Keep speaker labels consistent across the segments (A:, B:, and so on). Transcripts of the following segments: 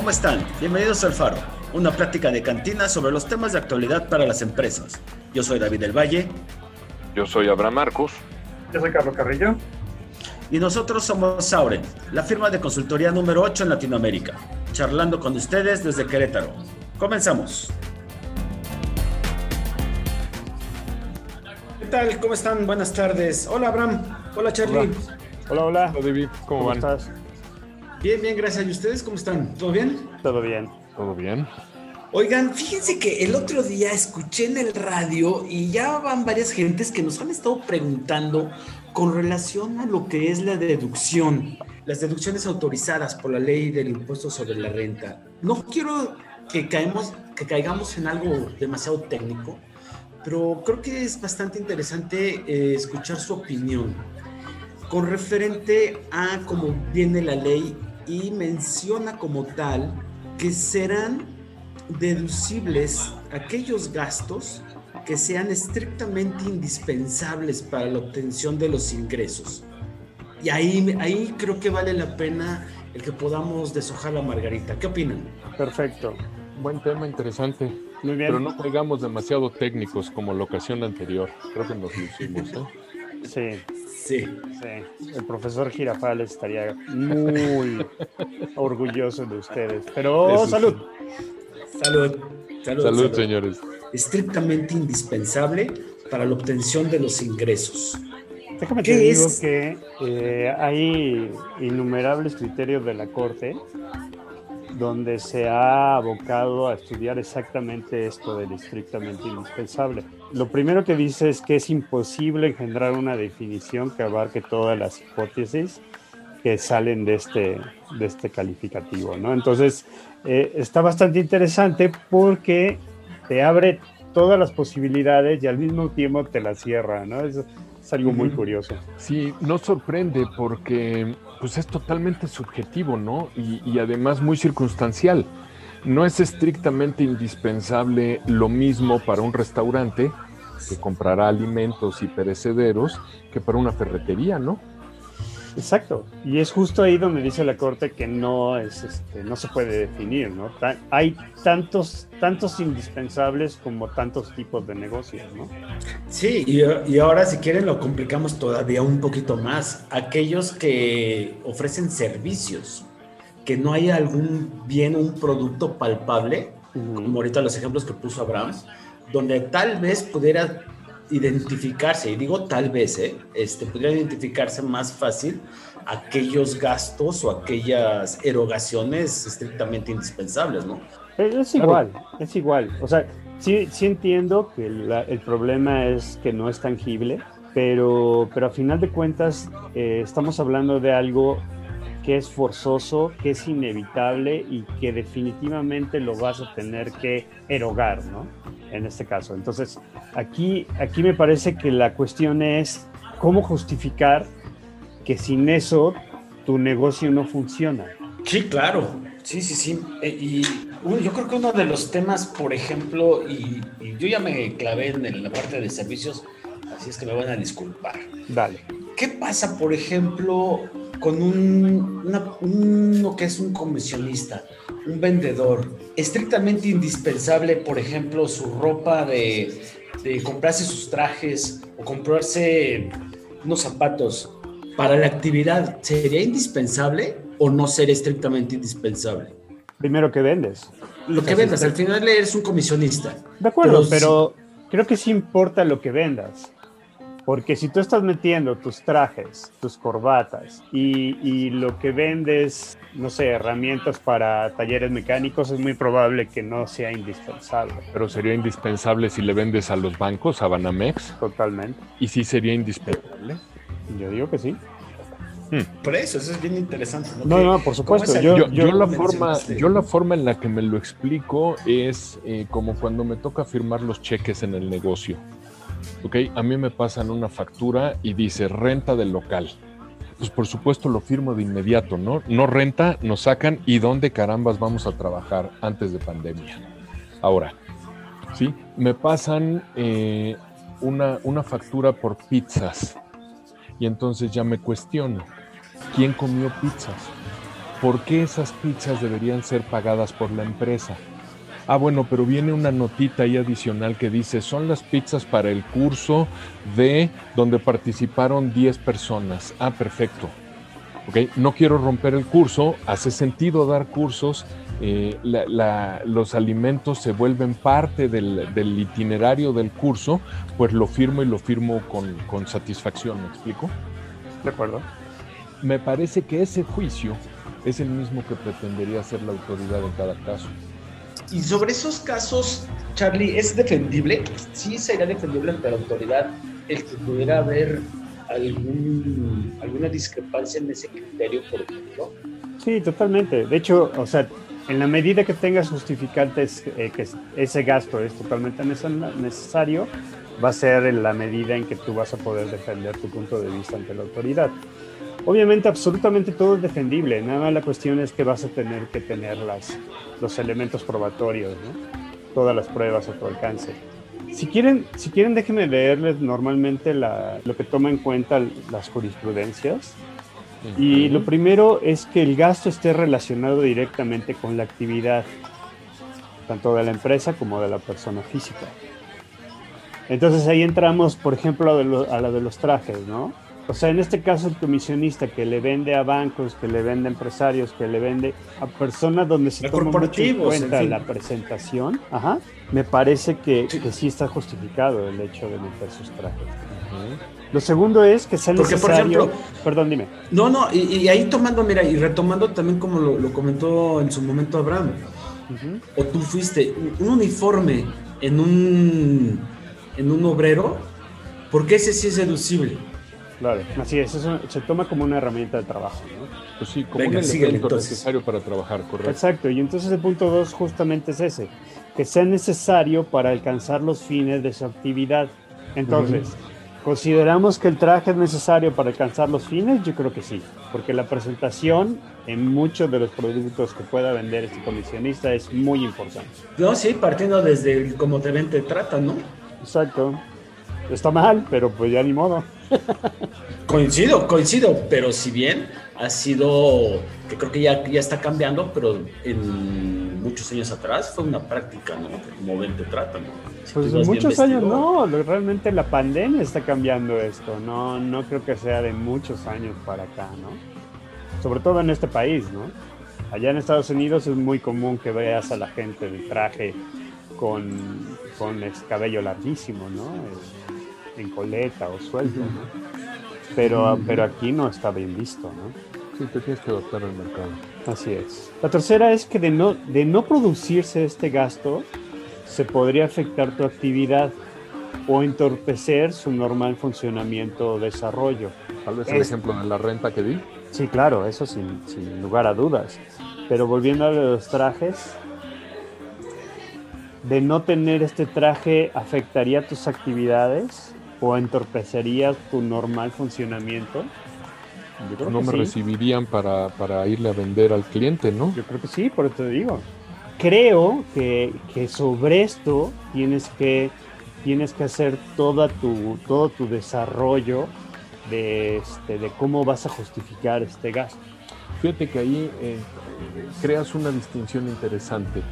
A: Hola, ¿cómo están? Bienvenidos al Faro, una plática de cantina sobre los temas de actualidad para las empresas. Yo soy David del Valle.
B: Yo soy Abraham Marcos.
C: Yo soy Carlos Carrillo.
A: Y nosotros somos Sauren, la firma de consultoría número 8 en Latinoamérica, charlando con ustedes desde Querétaro. Comenzamos. ¿Qué tal? ¿Cómo están? Buenas tardes. Hola Abraham. Hola Charlie.
C: Hola, hola.
B: Hola David, ¿cómo, van?
C: estás?
A: Bien, bien, gracias. ¿Y ustedes cómo están? ¿Todo bien?
C: Todo bien.
B: ¿Todo bien?
A: Oigan, fíjense que el otro día escuché en el radio y ya van varias gentes que nos han estado preguntando con relación a lo que es la deducción, las deducciones autorizadas por la ley del impuesto sobre la renta. No quiero que, caemos, que caigamos en algo demasiado técnico, pero creo que es bastante interesante eh, escuchar su opinión con referente a cómo viene la ley y menciona como tal que serán deducibles aquellos gastos que sean estrictamente indispensables para la obtención de los ingresos. Y ahí, ahí creo que vale la pena el que podamos deshojar la margarita. ¿Qué opinan?
C: Perfecto.
B: Buen tema, interesante.
C: Muy bien.
B: Pero no caigamos demasiado técnicos como la ocasión anterior. Creo que nos lucimos, ¿eh?
C: Sí,
A: Sí.
C: sí. El profesor Girafales estaría muy orgulloso de ustedes. Pero
B: Eso sí.
C: salud.
A: Salud. Salud,
B: Salud, señores.
A: Estrictamente indispensable para la obtención de los ingresos.
C: Déjame
A: ¿Qué
C: te digo
A: es?
C: que eh, hay innumerables criterios de la Corte donde se ha abocado a estudiar exactamente esto del estrictamente indispensable. Lo primero que dice es que es imposible engendrar una definición que abarque todas las hipótesis que salen de este, de este calificativo, ¿no? Entonces, eh, está bastante interesante porque te abre todas las posibilidades y al mismo tiempo te las cierra, ¿no? Es, es algo muy curioso.
B: Sí, no sorprende porque pues es totalmente subjetivo, ¿no? Y, y además muy circunstancial. No es estrictamente indispensable lo mismo para un restaurante que comprará alimentos y perecederos que para una ferretería, ¿no?
C: Exacto. Y es justo ahí donde dice la Corte que no es, este, no se puede definir, ¿no? Hay tantos, tantos indispensables como tantos tipos de negocios, ¿no?
A: Sí, y, y ahora si quieren lo complicamos todavía un poquito más. Aquellos que ofrecen servicios, que no hay algún bien, un producto palpable, como ahorita los ejemplos que puso Abraham, donde tal vez pudiera identificarse, y digo tal vez, ¿eh? este, pudiera identificarse más fácil aquellos gastos o aquellas erogaciones estrictamente indispensables, ¿no?
C: Es, igual, es igual. O sea, sí, sí entiendo que la- el problema es que no es tangible, pero, pero a final de cuentas eh, estamos hablando de algo que es forzoso, que es inevitable y que definitivamente lo vas a tener que erogar, ¿no? En este caso. Entonces, aquí, aquí me parece que la cuestión es cómo justificar que sin eso tu negocio no funciona.
A: Sí, claro. Sí, sí, sí. Eh, y yo creo que uno de los temas, por ejemplo, y, y yo ya me clavé en, la parte de servicios, así es que me van a disculpar.
C: Dale.
A: ¿Qué pasa, por ejemplo, con un, una- uno que es un comisionista, un vendedor, estrictamente indispensable, por ejemplo, su ropa de, de comprarse sus trajes o comprarse unos zapatos para la actividad, ¿sería indispensable o no sería estrictamente indispensable?
C: Primero que vendes.
A: Lo que vendas, al final eres un comisionista.
C: De acuerdo,
A: Pero
C: pero, creo que sí importa lo que vendas. Porque si tú estás metiendo tus trajes, tus corbatas y, y lo que vendes, no sé, herramientas para talleres mecánicos, es muy probable que no sea indispensable.
B: Pero sería indispensable si le vendes a los bancos, a Banamex,
C: Totalmente.
B: y sí sería indispensable.
C: Yo digo que sí.
A: Por eso, eso es bien interesante.
C: No, no, por supuesto. Yo-
B: Yo, yo la forma, yo la forma en la que me lo explico es eh, como cuando me toca firmar los cheques en el negocio. Ok, a mí me pasan una factura y dice renta del local. Pues por supuesto lo firmo de inmediato, ¿no? No renta, nos sacan y dónde carambas vamos a trabajar antes de pandemia. Ahora, sí, me pasan eh, una, una factura por pizzas y entonces ya me cuestiono, ¿quién comió pizzas? ¿por qué esas pizzas deberían ser pagadas por la empresa? Ah, bueno, pero viene una notita ahí adicional que dice, son las pizzas para el curso de donde participaron 10 personas. Ah, perfecto. Ok, no quiero romper el curso, hace sentido dar cursos, eh, los alimentos se vuelven parte del, itinerario del curso, pues lo firmo y lo firmo con, con satisfacción, ¿me explico?
C: De acuerdo.
B: Me parece que ese juicio es el mismo que pretendería hacer la autoridad en cada caso.
A: Y sobre esos casos, Charlie, ¿es defendible? Sí sería defendible ante la autoridad el que pudiera haber algún, alguna discrepancia en ese criterio, por ejemplo.
C: Sí, totalmente. De hecho, o sea, en la medida que tengas justificantes eh, que ese gasto es totalmente necesario, va a ser en la medida en que tú vas a poder defender tu punto de vista ante la autoridad. Obviamente, absolutamente todo es defendible, nada más la cuestión es que vas a tener que tener las, los elementos probatorios, ¿no? todas las pruebas a tu alcance. Si quieren, si quieren déjenme leerles normalmente lo que toma en cuenta las jurisprudencias. Y lo primero es que el gasto esté relacionado directamente con la actividad, tanto de la empresa como de la persona física. Entonces ahí entramos, por ejemplo, a, a la de los trajes, ¿no? O sea, en este caso el comisionista que le vende a bancos, que le vende a empresarios, que le vende a personas donde se toma mucho en cuenta la presentación, ajá, me parece que sí. está justificado el hecho de meter sus trajes. Lo segundo es que sea Porque, necesario... Por ejemplo, Perdón, dime.
A: No, no, y, ahí tomando, mira, y retomando también como lo, comentó en su momento Abraham, o tú fuiste un uniforme en un, en un obrero, porque ese sí es deducible.
C: Claro, así es, eso se toma como una herramienta de trabajo, ¿no?
B: Pues sí, como un elemento necesario para trabajar, correcto.
C: Exacto, y entonces el punto dos justamente es ese, que sea necesario para alcanzar los fines de su actividad. Entonces, ¿consideramos que el traje es necesario para alcanzar los fines? Yo creo que sí, porque la presentación en muchos de los productos que pueda vender este comisionista es muy importante.
A: No, sí, partiendo desde cómo te ven, te tratan, ¿no?
C: Exacto. Está mal, pero pues ya ni modo.
A: Coincido, coincido, pero si bien ha sido, que creo que ya, ya está cambiando, pero en muchos años atrás fue una práctica, ¿no? Como ven, te tratan.
C: pues en muchos años no, realmente la pandemia está cambiando esto, no, no creo que sea de muchos años para acá, ¿no? Sobre todo en este país, ¿no? Allá en Estados Unidos es muy común que veas a la gente de traje con, con el cabello larguísimo, ¿no? En coleta o suelto, Pero, pero aquí no está bien visto, ¿no?
B: Sí, te tienes que adaptar al mercado.
C: Así es. La tercera es que de no, de no producirse este gasto, se podría afectar tu actividad o entorpecer su normal funcionamiento o desarrollo.
B: Tal vez el ejemplo de la renta que di.
C: Sí, claro, eso sin, sin lugar a dudas. Pero volviendo a los trajes, de no tener este traje afectaría tus actividades o entorpecería tu normal funcionamiento.
B: no me recibirían para, para, irle a vender al cliente, ¿no?
C: Yo creo que sí, por eso te digo. Creo que, que sobre esto tienes que, tienes que hacer toda tu, todo tu desarrollo de, este, de cómo vas a justificar este gasto.
B: Fíjate que ahí eh, creas una distinción interesante.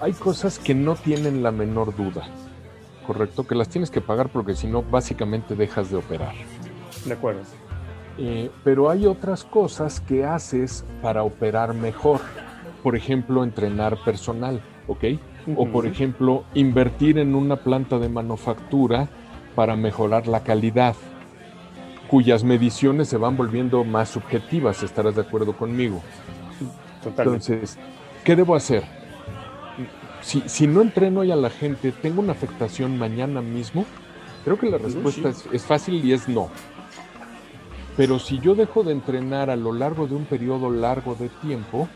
B: Hay cosas que no tienen la menor duda correcto, que las tienes que pagar porque si no, básicamente dejas de operar.
C: De acuerdo.
B: Eh, pero hay otras cosas que haces para operar mejor. Por ejemplo, entrenar personal, ¿ok? O por ejemplo, invertir en una planta de manufactura para mejorar la calidad, cuyas mediciones se van volviendo más subjetivas, estarás de acuerdo conmigo. Totalmente. Entonces, ¿qué debo hacer? Si, no entreno hoy a la gente, ¿tengo una afectación mañana mismo? Creo que la respuesta es, fácil y es no. Pero si yo dejo de entrenar a lo largo de un periodo largo de tiempo,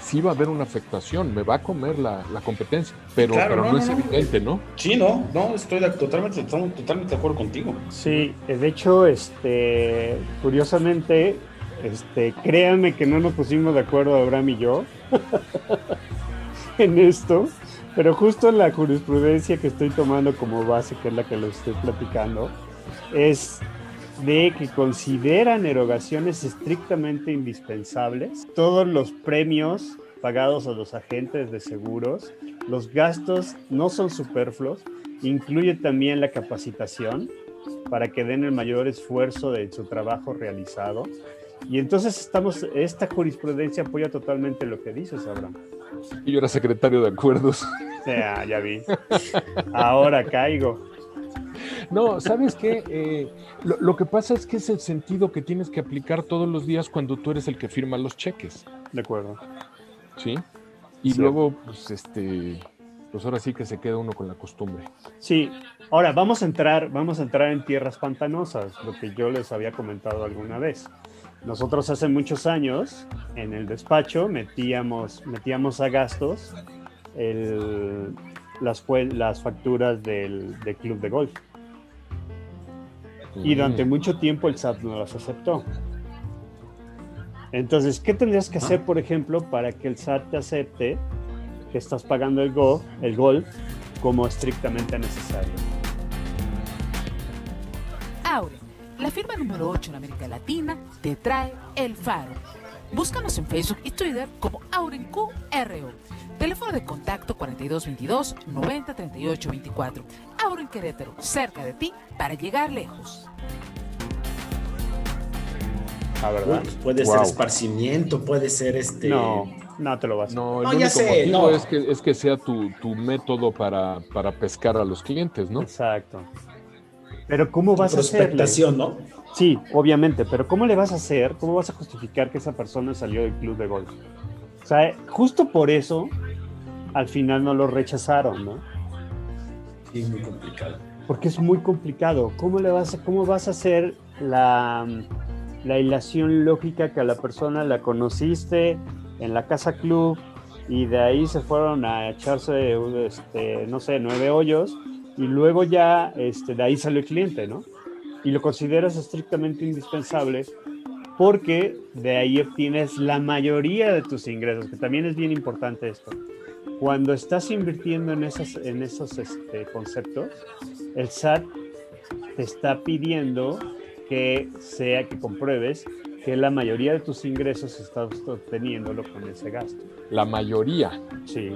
B: sí va a haber una afectación, me va a comer la, competencia, pero, no, es evidente, ¿no?
A: Sí, no, no, estoy totalmente, totalmente de acuerdo contigo.
C: Sí, de hecho, este, curiosamente, este, créanme que no nos pusimos de acuerdo Abraham y yo. en esto, pero justo la jurisprudencia que estoy tomando como base, que es la que lo estoy platicando, es de que consideran erogaciones estrictamente indispensables. Todos los premios pagados a los agentes de seguros, los gastos no son superfluos, incluye también la capacitación para que den el mayor esfuerzo de su trabajo realizado. Y entonces estamos, esta jurisprudencia apoya totalmente lo que dices, Abraham.
B: Y yo era secretario de acuerdos.
C: Ya, ya vi. Ahora caigo.
B: No, ¿sabes qué? Eh, lo, que pasa es que es el sentido que tienes que aplicar todos los días cuando tú eres el que firma los cheques.
C: De acuerdo.
B: ¿Sí? Y luego, pues, este, pues ahora sí que se queda uno con la costumbre.
C: Sí, ahora vamos a entrar, vamos a entrar en tierras pantanosas, lo que yo les había comentado alguna vez. Nosotros hace muchos años en el despacho metíamos, metíamos a gastos las, las facturas del, club de golf. Y durante mucho tiempo el SAT no las aceptó. Entonces, ¿qué tendrías que hacer, por ejemplo, para que el SAT te acepte que estás pagando el, go, el golf como estrictamente necesario?
D: La número 8 en América Latina, te trae El Faro. Búscanos en Facebook y Twitter como AurenQRO. Teléfono de contacto 4222 903824. Auren Querétaro, cerca de ti para llegar lejos.
A: Ah, ¿verdad? puede ser esparcimiento, puede ser este.
C: No, no te lo vas a
B: No, el único motivo es, que, es que sea tu, método para, para, pescar a los clientes, ¿no?
C: Exacto. Pero ¿cómo vas a hacer?
A: ¿no?
C: Sí, obviamente, pero ¿cómo le vas a hacer? ¿Cómo vas a justificar que esa persona salió del club de golf? O sea, justo por eso al final no lo rechazaron, ¿no?
A: Sí, muy complicado.
C: Porque es muy complicado. ¿Cómo, le vas, a, cómo vas a hacer la, la hilación lógica que a la persona la conociste en la casa club y de ahí se fueron a echarse, este, no sé, nueve hoyos y luego ya este, de ahí salió el cliente, ¿no? Y lo consideras estrictamente indispensable porque de ahí obtienes la mayoría de tus ingresos, que también es bien importante esto. Cuando estás invirtiendo en esos, en esos este, conceptos, el SAT te está pidiendo que sea que compruebes que la mayoría de tus ingresos estás obteniéndolo con ese gasto.
B: La mayoría.
C: Sí.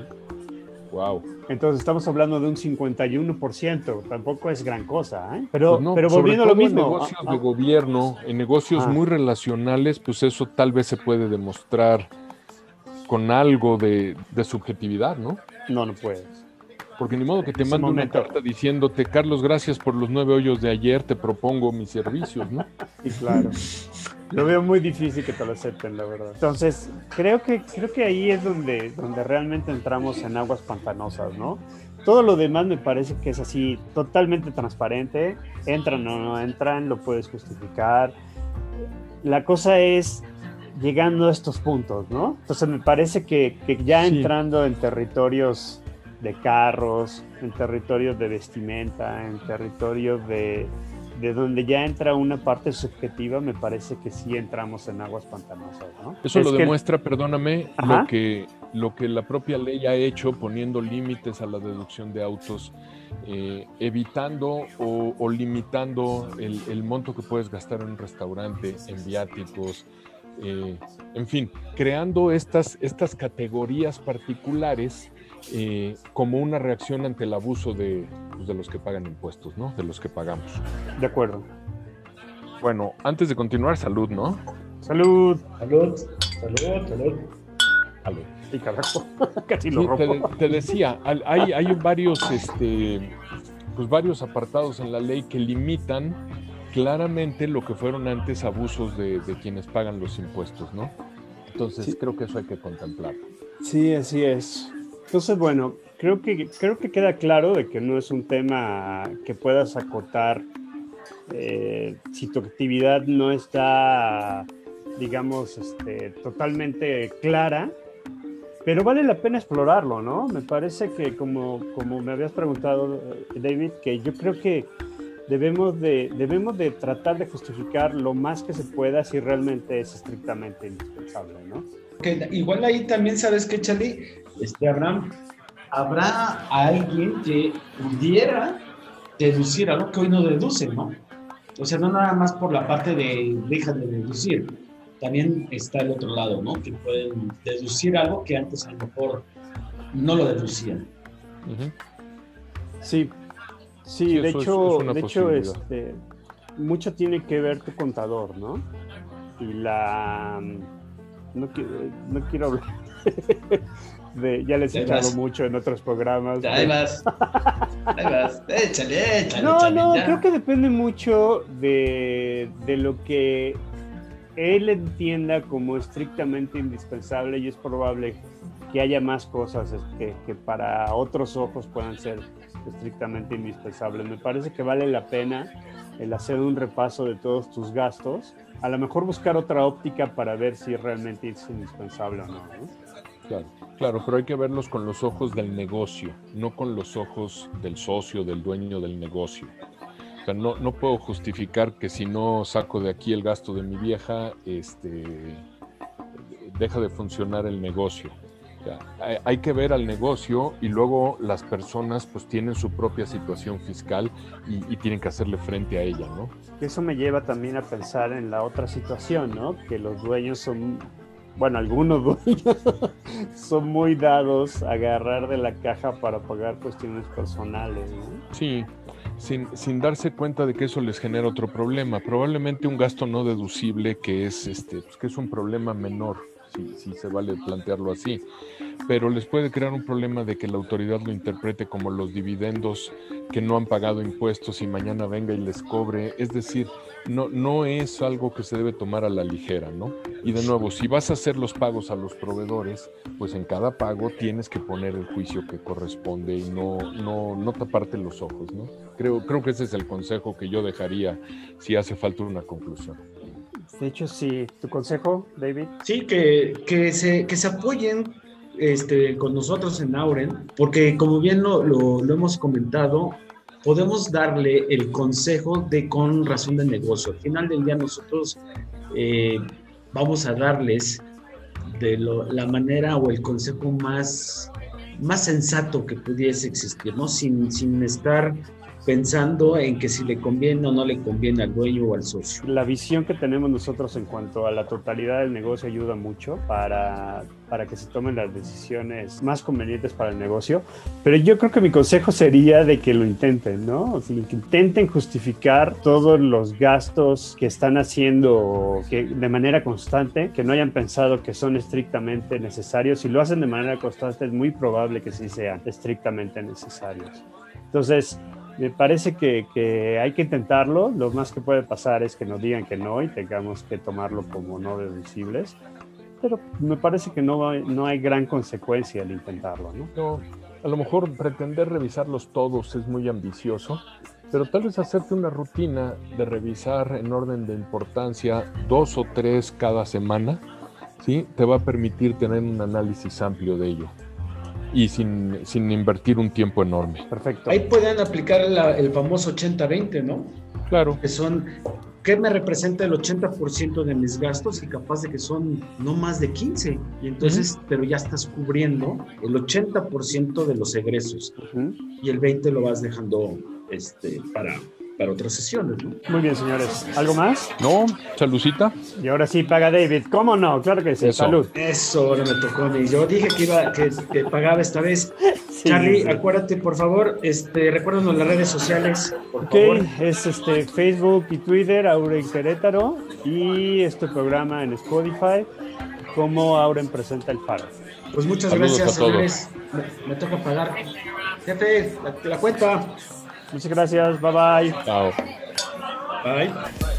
B: Wow.
C: Entonces estamos hablando de un 51%, tampoco es gran cosa, ¿eh? Pero, pues pero volviendo a lo mismo.
B: En negocios de gobierno, en negocios ah. muy relacionales, pues eso tal vez se puede demostrar con algo de, de subjetividad, ¿no?
C: No, no puedes.
B: Porque ni modo que te mande una carta diciéndote, Carlos, gracias por los nueve hoyos de ayer, te propongo mis servicios, ¿no?
C: Sí, claro. Lo veo muy difícil que te lo acepten, la verdad. Entonces, creo que, creo que ahí es donde, donde realmente entramos en aguas pantanosas, ¿no? Todo lo demás me parece que es así, totalmente transparente. Entran o no entran, lo puedes justificar. La cosa es llegando a estos puntos, ¿no? Entonces me parece que, que ya entrando en territorios de carros, en territorios de vestimenta, en territorios de, de donde ya entra una parte subjetiva, me parece que sí entramos en aguas pantanosas. ¿no?
B: Eso lo demuestra, perdóname, lo que, lo que la propia ley ha hecho poniendo límites a la deducción de autos, eh, evitando o, limitando el, el, monto que puedes gastar en un restaurante, en viáticos, eh, en fin, creando estas, estas categorías particulares eh, como una reacción ante el abuso de, pues, de, los que pagan impuestos, ¿no? De los que pagamos.
C: De acuerdo.
B: Bueno, antes de continuar, salud, ¿no?
C: Salud.
A: Salud, salud, salud.
C: Salud. Y carajo, casi lo
B: Te, decía, hay, hay varios, este, pues varios apartados en la ley que limitan claramente lo que fueron antes abusos de, de quienes pagan los impuestos, ¿no? Entonces creo que eso hay que contemplarlo.
C: Sí, así es. Entonces, bueno, creo que, creo que queda claro de que no es un tema que puedas acotar eh, si tu actividad no está, digamos, este, totalmente clara, pero vale la pena explorarlo, ¿no? Me parece que como, como me habías preguntado, eh, David, que yo creo que debemos de, debemos de tratar de justificar lo más que se pueda si realmente es estrictamente indispensable, ¿no?
A: Igual ahí también sabes que, Charlie, este Abraham, habrá alguien que pudiera deducir algo que hoy no deduce, ¿no? O sea, no nada más por la parte de deja de deducir, también está el otro lado, ¿no? Que pueden deducir algo que antes a lo mejor no lo deducían.
C: Sí, sí, de hecho, de hecho este, mucho tiene que ver tu contador, ¿no? Y la... No, no quiero hablar de, ya les he echado mucho en otros programas.
A: ahí vas. Ahí vas. Échale, échale.
C: No, no, creo que depende mucho de, de, lo que él entienda como estrictamente indispensable y es probable que haya más cosas que, que para otros ojos puedan ser estrictamente indispensables. Me parece que vale la pena el hacer un repaso de todos tus gastos, a lo mejor buscar otra óptica para ver si realmente es indispensable o no.
B: Claro, claro, pero hay que verlos con los ojos del negocio, no con los ojos del socio, del dueño del negocio. O sea, no, no puedo justificar que si no saco de aquí el gasto de mi vieja, este, deja de funcionar el negocio hay que ver al negocio y luego las personas pues tienen su propia situación fiscal y, tienen que hacerle frente a ella, ¿no?
C: Eso me lleva también a pensar en la otra situación, ¿no? Que los dueños son, bueno, algunos dueños son muy dados a agarrar de la caja para pagar cuestiones personales, ¿no?
B: Sí, sin, sin, darse cuenta de que eso les genera otro problema, probablemente un gasto no deducible que es, este, pues, que es un problema menor si, se vale plantearlo así. Pero les puede crear un problema de que la autoridad lo interprete como los dividendos que no han pagado impuestos y mañana venga y les cobre. Es decir, no, no es algo que se debe tomar a la ligera, ¿no? Y de nuevo, si vas a hacer los pagos a los proveedores, pues en cada pago tienes que poner el juicio que corresponde y no, no, no taparte los ojos, ¿no? Creo, creo que ese es el consejo que yo dejaría si hace falta una conclusión.
C: De hecho, sí. ¿Tu consejo, David?
A: Sí, que, que, se, que se apoyen este, con nosotros en Auren, porque como bien lo, lo, hemos comentado, podemos darle el consejo de con razón de negocio. Al final del día nosotros eh, vamos a darles de la manera o el consejo más, más sensato que pudiese existir, ¿no? Sin, sin estar pensando en que si le conviene o no le conviene al dueño o al socio.
C: La visión que tenemos nosotros en cuanto a la totalidad del negocio ayuda mucho para, para que se tomen las decisiones más convenientes para el negocio, pero yo creo que mi consejo sería de que lo intenten, ¿no? O sea, que intenten justificar todos los gastos que están haciendo que, de manera constante, que no hayan pensado que son estrictamente necesarios. Si lo hacen de manera constante, es muy probable que sí sean estrictamente necesarios. Entonces, me parece que, hay que intentarlo. Lo más que puede pasar es que nos digan que no y tengamos que tomarlo como no deducibles. Pero me parece que no, hay gran consecuencia al intentarlo.
B: A lo mejor pretender revisarlos todos es muy ambicioso, pero tal vez hacerte una rutina de revisar en orden de importancia dos o tres cada semana, ¿sí? Te va a permitir tener un análisis amplio de ello y sin, sin invertir un tiempo enorme.
A: Perfecto. Ahí pueden aplicar el famoso 80-20, ¿no?
B: Claro.
A: Que son, ¿qué me representa el 80% de mis gastos? Y capaz de que son no más de 15. Y entonces, pero ya estás cubriendo el 80% de los egresos. Y el 20 lo vas dejando este, para, para otras sesiones. ¿no?
C: Muy bien, señores. ¿Algo más?
B: No, saludcita.
C: Y ahora sí paga David. ¿Cómo no? Claro que sí. Salud.
A: Eso ahora me tocó a mí. Yo dije que iba, que, pagaba esta vez. Charlie, acuérdate, por favor, este, recuérdanos las redes sociales. Por
C: ok, es este Facebook y Twitter, Auren Querétaro, y este programa en Spotify, como Auren presenta el faro.
A: Pues muchas gracias, señores. Me, toca pagar. Jefe, la cuenta.
C: Muchas gracias. Bye bye.
B: Chao.
A: Bye.